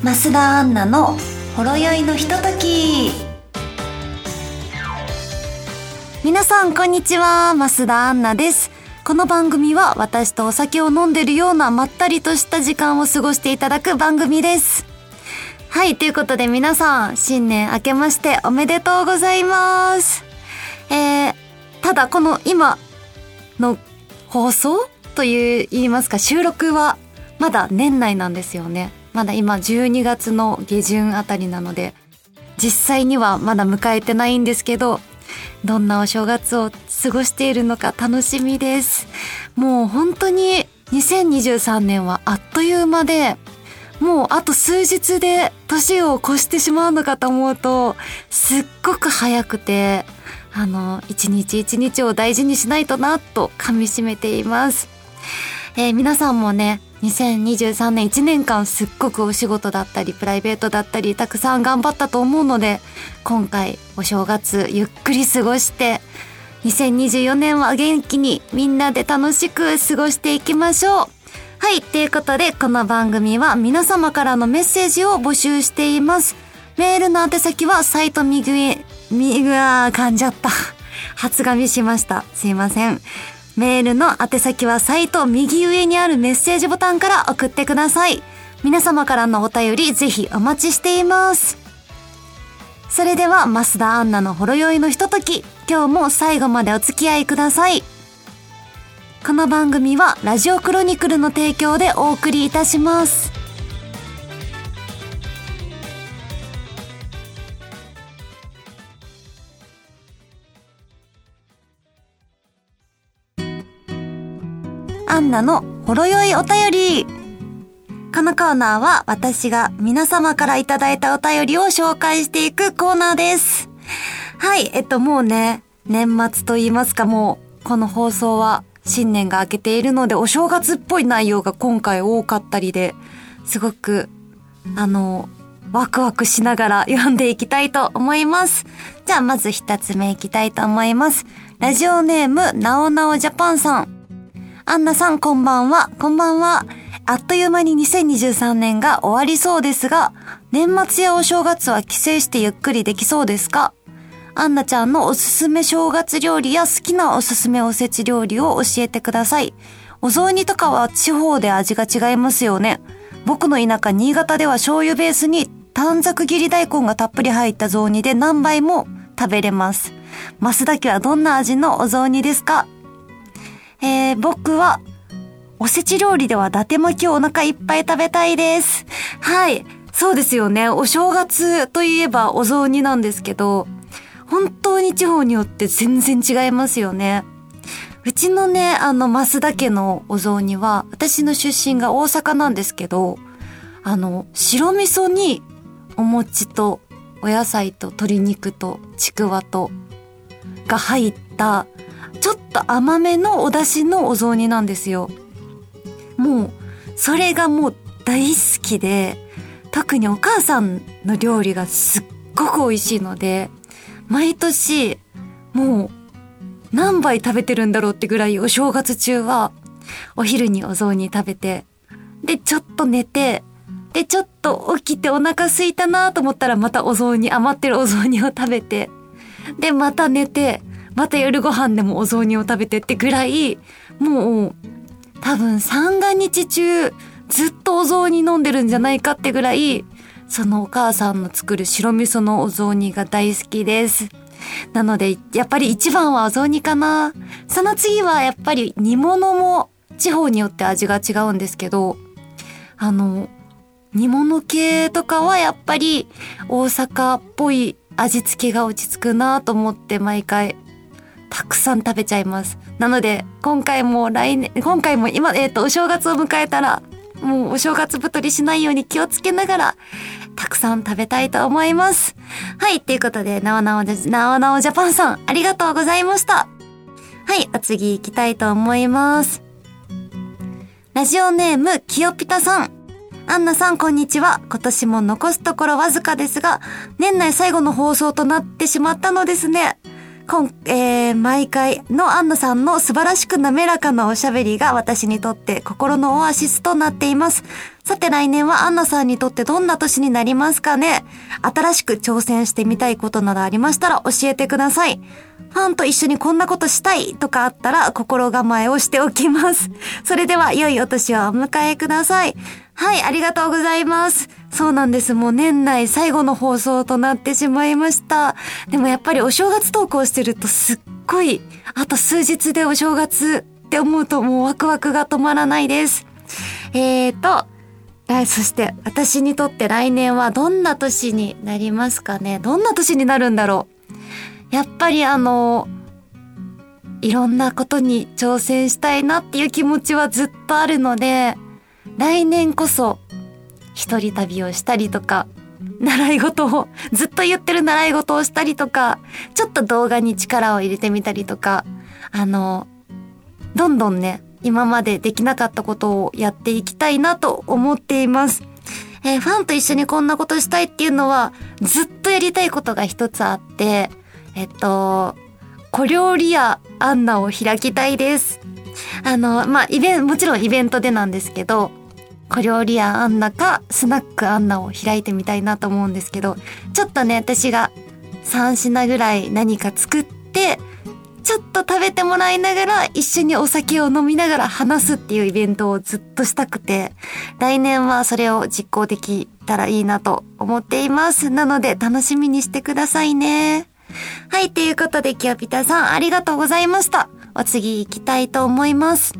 増田アンナのほろ酔いのひととき。皆さんこんにちは。増田アンナです。この番組は私とお酒を飲んでるようなまったりとした時間を過ごしていただく番組です。はいということで皆さん新年明けましておめでとうございます。えー、ただこの今の放送という言いますか収録はまだ年内なんですよね。まだ今12月の下旬あたりなので実際にはまだ迎えてないんですけどどんなお正月を過ごしているのか楽しみです。もう本当に2023年はあっという間でもうあと数日で年を越してしまうのかと思うとすっごく早くてあの一日一日を大事にしないとなと噛み締めています、えー、皆さんもね2023年1年間すっごくお仕事だったりプライベートだったりたくさん頑張ったと思うので今回お正月ゆっくり過ごして2024年は元気にみんなで楽しく過ごしていきましょうはい。ということで、この番組は皆様からのメッセージを募集しています。メールの宛先はサイト右上、右は噛んじゃった。発紙しました。すいません。メールの宛先はサイト右上にあるメッセージボタンから送ってください。皆様からのお便りぜひお待ちしています。それでは、増田アンナのほろ酔いのひととき、今日も最後までお付き合いください。この番組はラジオクロニクルの提供でお送りいたします。アンナのほろ酔いお便り。このコーナーは私が皆様からいただいたお便りを紹介していくコーナーです。はい、えっともうね、年末と言いますかもう、この放送は新年が明けているのでお正月っぽい内容が今回多かったりで、すごく、あの、ワクワクしながら読んでいきたいと思います。じゃあまず一つ目いきたいと思います。ラジオネーム、なおなおジャパンさん。アンナさんこんばんは、こんばんは。あっという間に2023年が終わりそうですが、年末やお正月は帰省してゆっくりできそうですか？アンナちゃんのおすすめ正月料理や好きなおすすめおせち料理を教えてください。お雑煮とかは地方で味が違いますよね。僕の田舎新潟では醤油ベースに短冊切り大根がたっぷり入った雑煮で何杯も食べれます。増田家はどんな味のお雑煮ですか？えー、僕は、おせち料理では伊達巻きをお腹いっぱい食べたいです。はい。そうですよね。お正月といえばお雑煮なんですけど、本当に地方によって全然違いますよね。うちのね、あの、増田家のお雑煮は、私の出身が大阪なんですけど、あの、白味噌にお餅とお野菜と鶏肉とちくわとが入ったちょっとと甘めのお出汁のお雑煮なんですよ。もう、それがもう大好きで、特にお母さんの料理がすっごく美味しいので、毎年、もう、何杯食べてるんだろうってぐらいお正月中は、お昼にお雑煮食べて、で、ちょっと寝て、で、ちょっと起きてお腹空いたなと思ったらまたお雑煮、余ってるお雑煮を食べて、で、また寝て、また夜ご飯でもお雑煮を食べてってぐらい、もう、多分三が日中、ずっとお雑煮飲んでるんじゃないかってぐらい、そのお母さんの作る白味噌のお雑煮が大好きです。なので、やっぱり一番はお雑煮かな。その次はやっぱり煮物も地方によって味が違うんですけど、あの、煮物系とかはやっぱり大阪っぽい味付けが落ち着くなと思って毎回たくさん食べちゃいます。なので、今回も来年、今回も今、えっ、ー、と、お正月を迎えたら、もうお正月太りしないように気をつけながら、たくさん食べたいと思います。はい、ということで、なおなおじゃ、なおなおジャパンさん、ありがとうございました。はい、お次行きたいと思います。ラジオネーム、きよぴたさん。アンナさん、こんにちは。今年も残すところわずかですが、年内最後の放送となってしまったのですね。今、えー、毎回のアンナさんの素晴らしく滑らかなおしゃべりが私にとって心のオアシスとなっています。さて来年はアンナさんにとってどんな年になりますかね？新しく挑戦してみたいことなどありましたら教えてください。ファンと一緒にこんなことしたいとかあったら心構えをしておきます。それでは良いお年をお迎えください。はい、ありがとうございます。そうなんです。もう年内最後の放送となってしまいました。でもやっぱりお正月トークをしてるとすっごい、あと数日でお正月って思うともうワクワクが止まらないです。えーと、そして私にとって来年はどんな年になりますかね？どんな年になるんだろう？やっぱりあの、いろんなことに挑戦したいなっていう気持ちはずっとあるので、来年こそ一人旅をしたりとか、習い事を、ずっと言ってる習い事をしたりとか、ちょっと動画に力を入れてみたりとか、あの、どんどんね、今までできなかったことをやっていきたいなと思っています。えー、ファンと一緒にこんなことしたいっていうのは、ずっとやりたいことが一つあって、えっと、小料理屋アンナを開きたいです。あの、まあ、イベント、もちろんイベントでなんですけど、小料理屋アンナかスナックアンナを開いてみたいなと思うんですけど、ちょっとね、私が3品ぐらい何か作って、ちょっと食べてもらいながら一緒にお酒を飲みながら話すっていうイベントをずっとしたくて、来年はそれを実行できたらいいなと思っています。なので楽しみにしてくださいね。はい、ということで、キヨピタさん、ありがとうございました。お次行きたいと思います。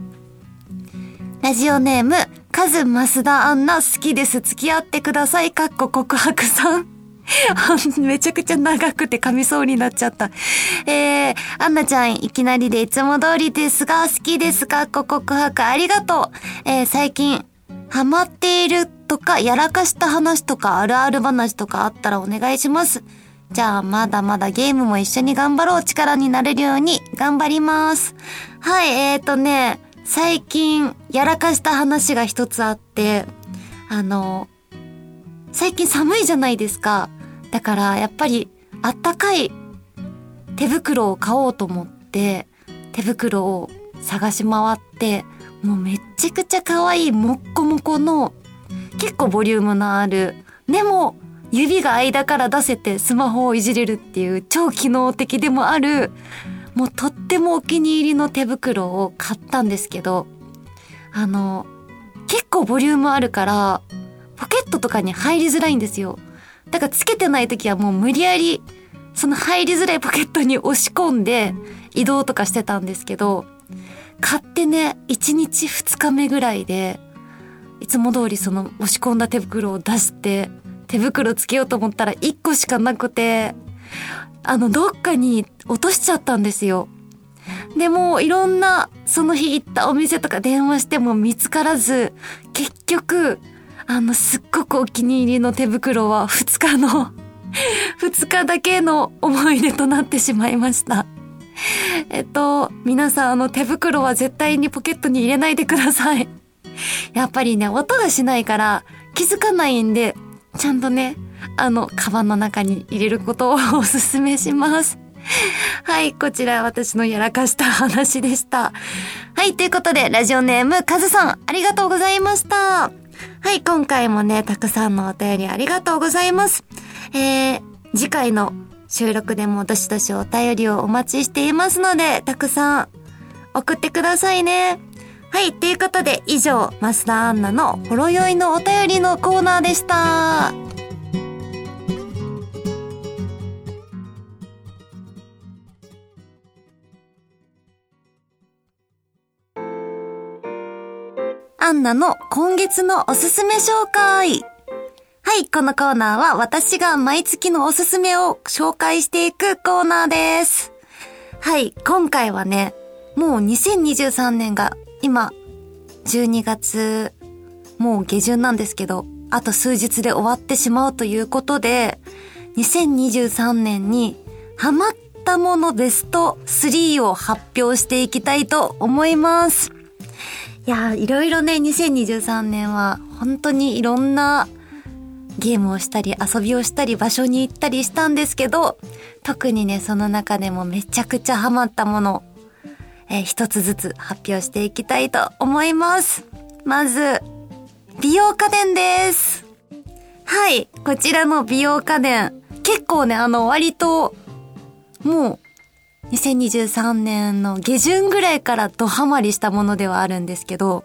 ラジオネーム、カズマスダアンナ好きです。付き合ってください。かっこ告白さん。めちゃくちゃ長くて噛みそうになっちゃった。えー、アンナちゃんいきなりでいつも通りですが、好きです。かっこ告白ありがとう。えー、最近、ハマっているとか、やらかした話とか、あるある話とかあったらお願いします。じゃあまだまだゲームも一緒に頑張ろう力になれるように頑張ります。はい、えーとね、最近やらかした話が一つあって、あの、最近寒いじゃないですか。だからやっぱりあったかい手袋を買おうと思って手袋を探し回ってもうめっちゃくちゃ可愛いもっこもこの結構ボリュームのあるでも指が間から出せてスマホをいじれるっていう超機能的でもあるもうとてもお気に入りの手袋を買ったんですけどあの結構ボリュームあるからポケットとかに入りづらいんですよだからつけてない時はもう無理やりその入りづらいポケットに押し込んで移動とかしてたんですけど買ってね1日2日目ぐらいでいつも通りその押し込んだ手袋を出して手袋つけようと思ったら1個しかなくて、あの、どっかに落としちゃったんですよ。でも、いろんな、その日行ったお店とか電話しても見つからず、結局、あの、すっごくお気に入りの手袋は2日の 2日だけの思い出となってしまいました。えっと、皆さんあの手袋は絶対にポケットに入れないでください。やっぱりね、音がしないから気づかないんで、ちゃんとね、あの、カバンの中に入れることをお勧めします。はい、こちら私のやらかした話でした。はい、ということで、ラジオネーム、カズさん、ありがとうございました。はい、今回もね、たくさんのお便りありがとうございます。えー、次回の収録でもどしどしお便りをお待ちしていますので、たくさん送ってくださいね。はい、ということで以上、増田アンナのほろ酔いのお便りのコーナーでした。アンナの今月のおすすめ紹介。はい、このコーナーは私が毎月のおすすめを紹介していくコーナーです。はい、今回はね、もう2023年が今、12月、もう下旬なんですけど、あと数日で終わってしまうということで、2023年にハマったものベスト3を発表していきたいと思います。いやいろいろね、2023年は本当にいろんなゲームをしたり遊びをしたり場所に行ったりしたんですけど、特にね、その中でもめちゃくちゃハマったもの、えー、一つずつ発表していきたいと思います。まず、美容家電です。はい、こちらの美容家電、結構ね、あの、割と、もう、2023年の下旬ぐらいからドハマりしたものではあるんですけど、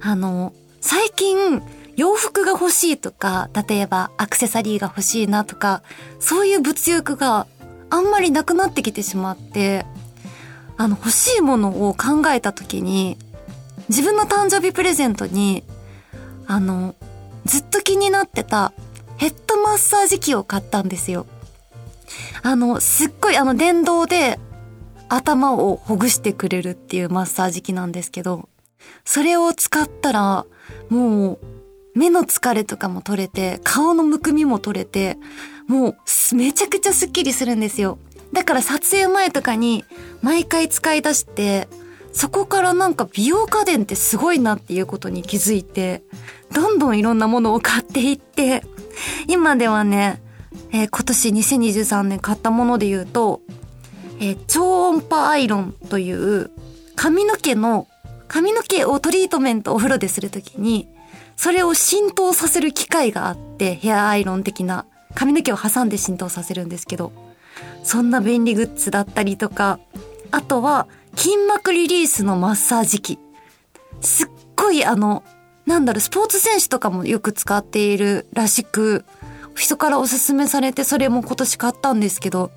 あの、最近、洋服が欲しいとか、例えばアクセサリーが欲しいなとか、そういう物欲があんまりなくなってきてしまって、あの欲しいものを考えた時に、自分の誕生日プレゼントに、あの、ずっと気になってたヘッドマッサージ機を買ったんですよ。あの、すっごいあの電動で頭をほぐしてくれるっていうマッサージ機なんですけど、それを使ったら、もう目の疲れとかも取れて、顔のむくみも取れて、もうめちゃくちゃスッキリするんですよ。だから撮影前とかに毎回使い出して、そこからなんか美容家電ってすごいなっていうことに気づいて、どんどんいろんなものを買っていって、今ではね、えー、今年2023年買ったもので言うと、えー、超音波アイロンという髪の毛の、髪の毛をトリートメントお風呂でするときにそれを浸透させる機械があって、ヘアアイロン的な、髪の毛を挟んで浸透させるんですけど、そんな便利グッズだったりとか、あとは、筋膜リリースのマッサージ機。すっごいあの、なんだろう、スポーツ選手とかもよく使っているらしく、人からおすすめされて、それも今年買ったんですけど、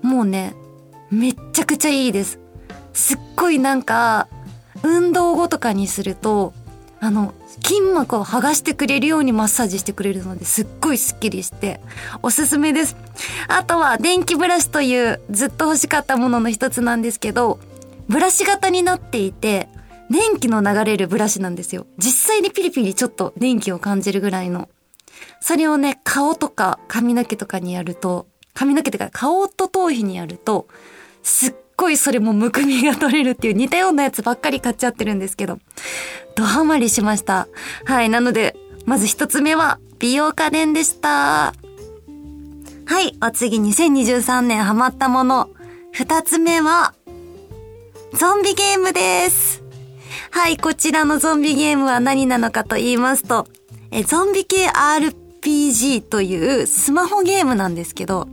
もうね、めっちゃくちゃいいです。すっごいなんか、運動後とかにすると、あの、筋膜を剥がしてくれるようにマッサージしてくれるのですっごいスッキリしておすすめです。あとは電気ブラシというずっと欲しかったものの一つなんですけど、ブラシ型になっていて、電気の流れるブラシなんですよ。実際にピリピリちょっと電気を感じるぐらいの。それをね、顔とか髪の毛とかにやると、髪の毛とか顔と頭皮にやると、すっごいそれもむくみが取れるっていう似たようなやつばっかり買っちゃってるんですけど、ドハマりしました。はい、なので、まず一つ目は美容家電でした。はい、お次2023年ハマったもの。二つ目は、ゾンビゲームです。はい、こちらのゾンビゲームは何なのかと言いますと、えゾンビ系 RPG というスマホゲームなんですけど、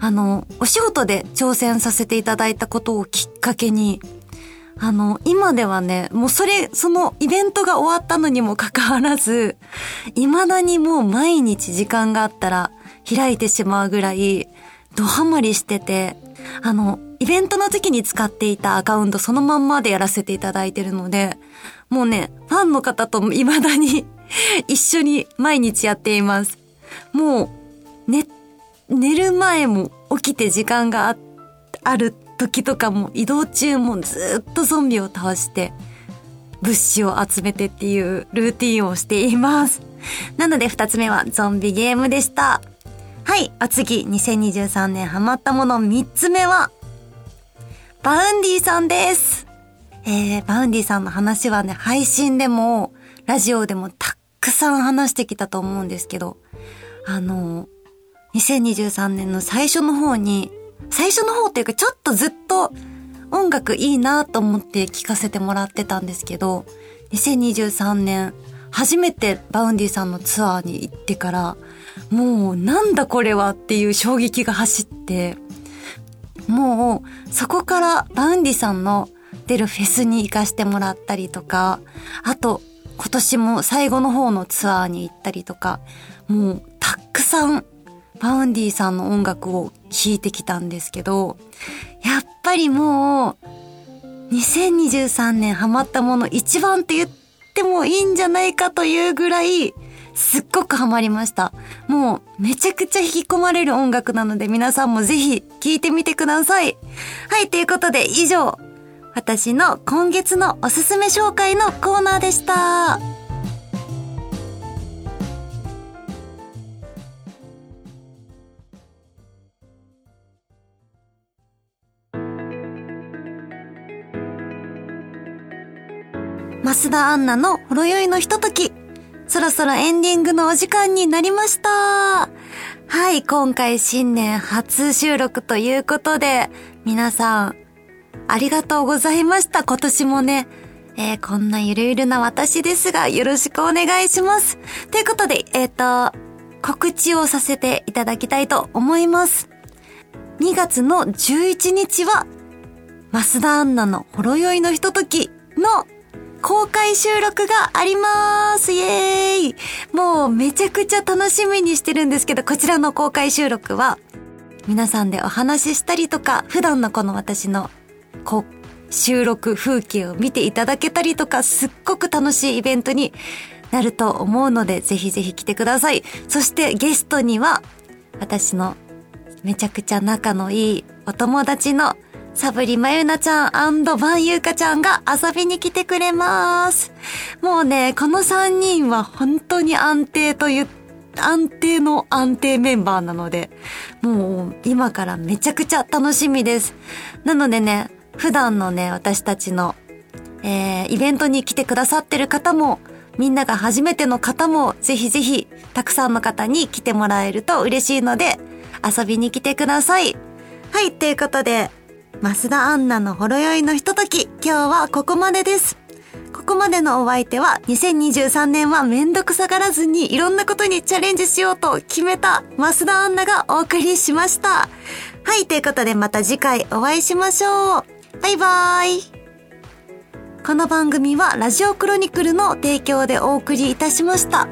あの、お仕事で挑戦させていただいたことをきっかけに、あの、今ではね、もうそれ、そのイベントが終わったのにもかかわらず、未だにもう毎日時間があったら開いてしまうぐらい、ドハマりしてて、あの、イベントの時に使っていたアカウントそのまんまでやらせていただいてるので、もうね、ファンの方と未だに 一緒に毎日やっています。もう、寝、寝る前も起きて時間があある時とかも移動中もずっとゾンビを倒して物資を集めてっていうルーティンをしています。なので二つ目はゾンビゲームでした。はい、お次、2023年ハマったもの三つ目は、 Vaundy さんです。えー、 Vaundy さんの話はね、配信でも、ラジオでもたくさん話してきたと思うんですけど、あの、2023年の最初の方に、最初の方っていうかちょっとずっと音楽いいなと思って聴かせてもらってたんですけど、2023年初めて Vaundy さんのツアーに行ってから、もうなんだこれはっていう衝撃が走って、もうそこから Vaundy さんの出るフェスに行かしてもらったりとか、あと今年も最後の方のツアーに行ったりとか、もうたくさん Vaundy さんの音楽を聴いてきたんですけど、やっぱりもう、2023年ハマったもの一番って言ってもいいんじゃないかというぐらい、すっごくハマりました。もうめちゃくちゃ引き込まれる音楽なので皆さんもぜひ聴いてみてください。はい、ということで以上、私の今月のおすすめ紹介のコーナーでした。増田アンナのほろ酔いのひととき。そろそろエンディングのお時間になりました。はい、今回新年初収録ということで、皆さん、ありがとうございました。今年もね、えー、こんなゆるゆるな私ですが、よろしくお願いします。ということで、えっ、ー、と、告知をさせていただきたいと思います。2月の11日は、増田アンナのほろ酔いのひとときの公開収録がありますイエーイもうめちゃくちゃ楽しみにしてるんですけど、こちらの公開収録は、皆さんでお話ししたりとか、普段のこの私の、こう、収録風景を見ていただけたりとか、すっごく楽しいイベントになると思うので、ぜひぜひ来てください。そしてゲストには、私のめちゃくちゃ仲のいいお友達のサブリまゆなちゃんバンユーカちゃんが遊びに来てくれます。もうね、この3人は本当に安定という、安定の安定メンバーなので、もう今からめちゃくちゃ楽しみです。なのでね、普段のね、私たちの、えー、イベントに来てくださってる方も、みんなが初めての方も、ぜひぜひ、たくさんの方に来てもらえると嬉しいので、遊びに来てください。はい、ということで、増田アンナのほろ酔いのひととき、今日はここまでです。ここまでのお相手は、2023年はめんどくさがらずにいろんなことにチャレンジしようと決めた増田アンナがお送りしました。はい、ということでまた次回お会いしましょう。バイバーイ。この番組はラジオクロニクルの提供でお送りいたしました。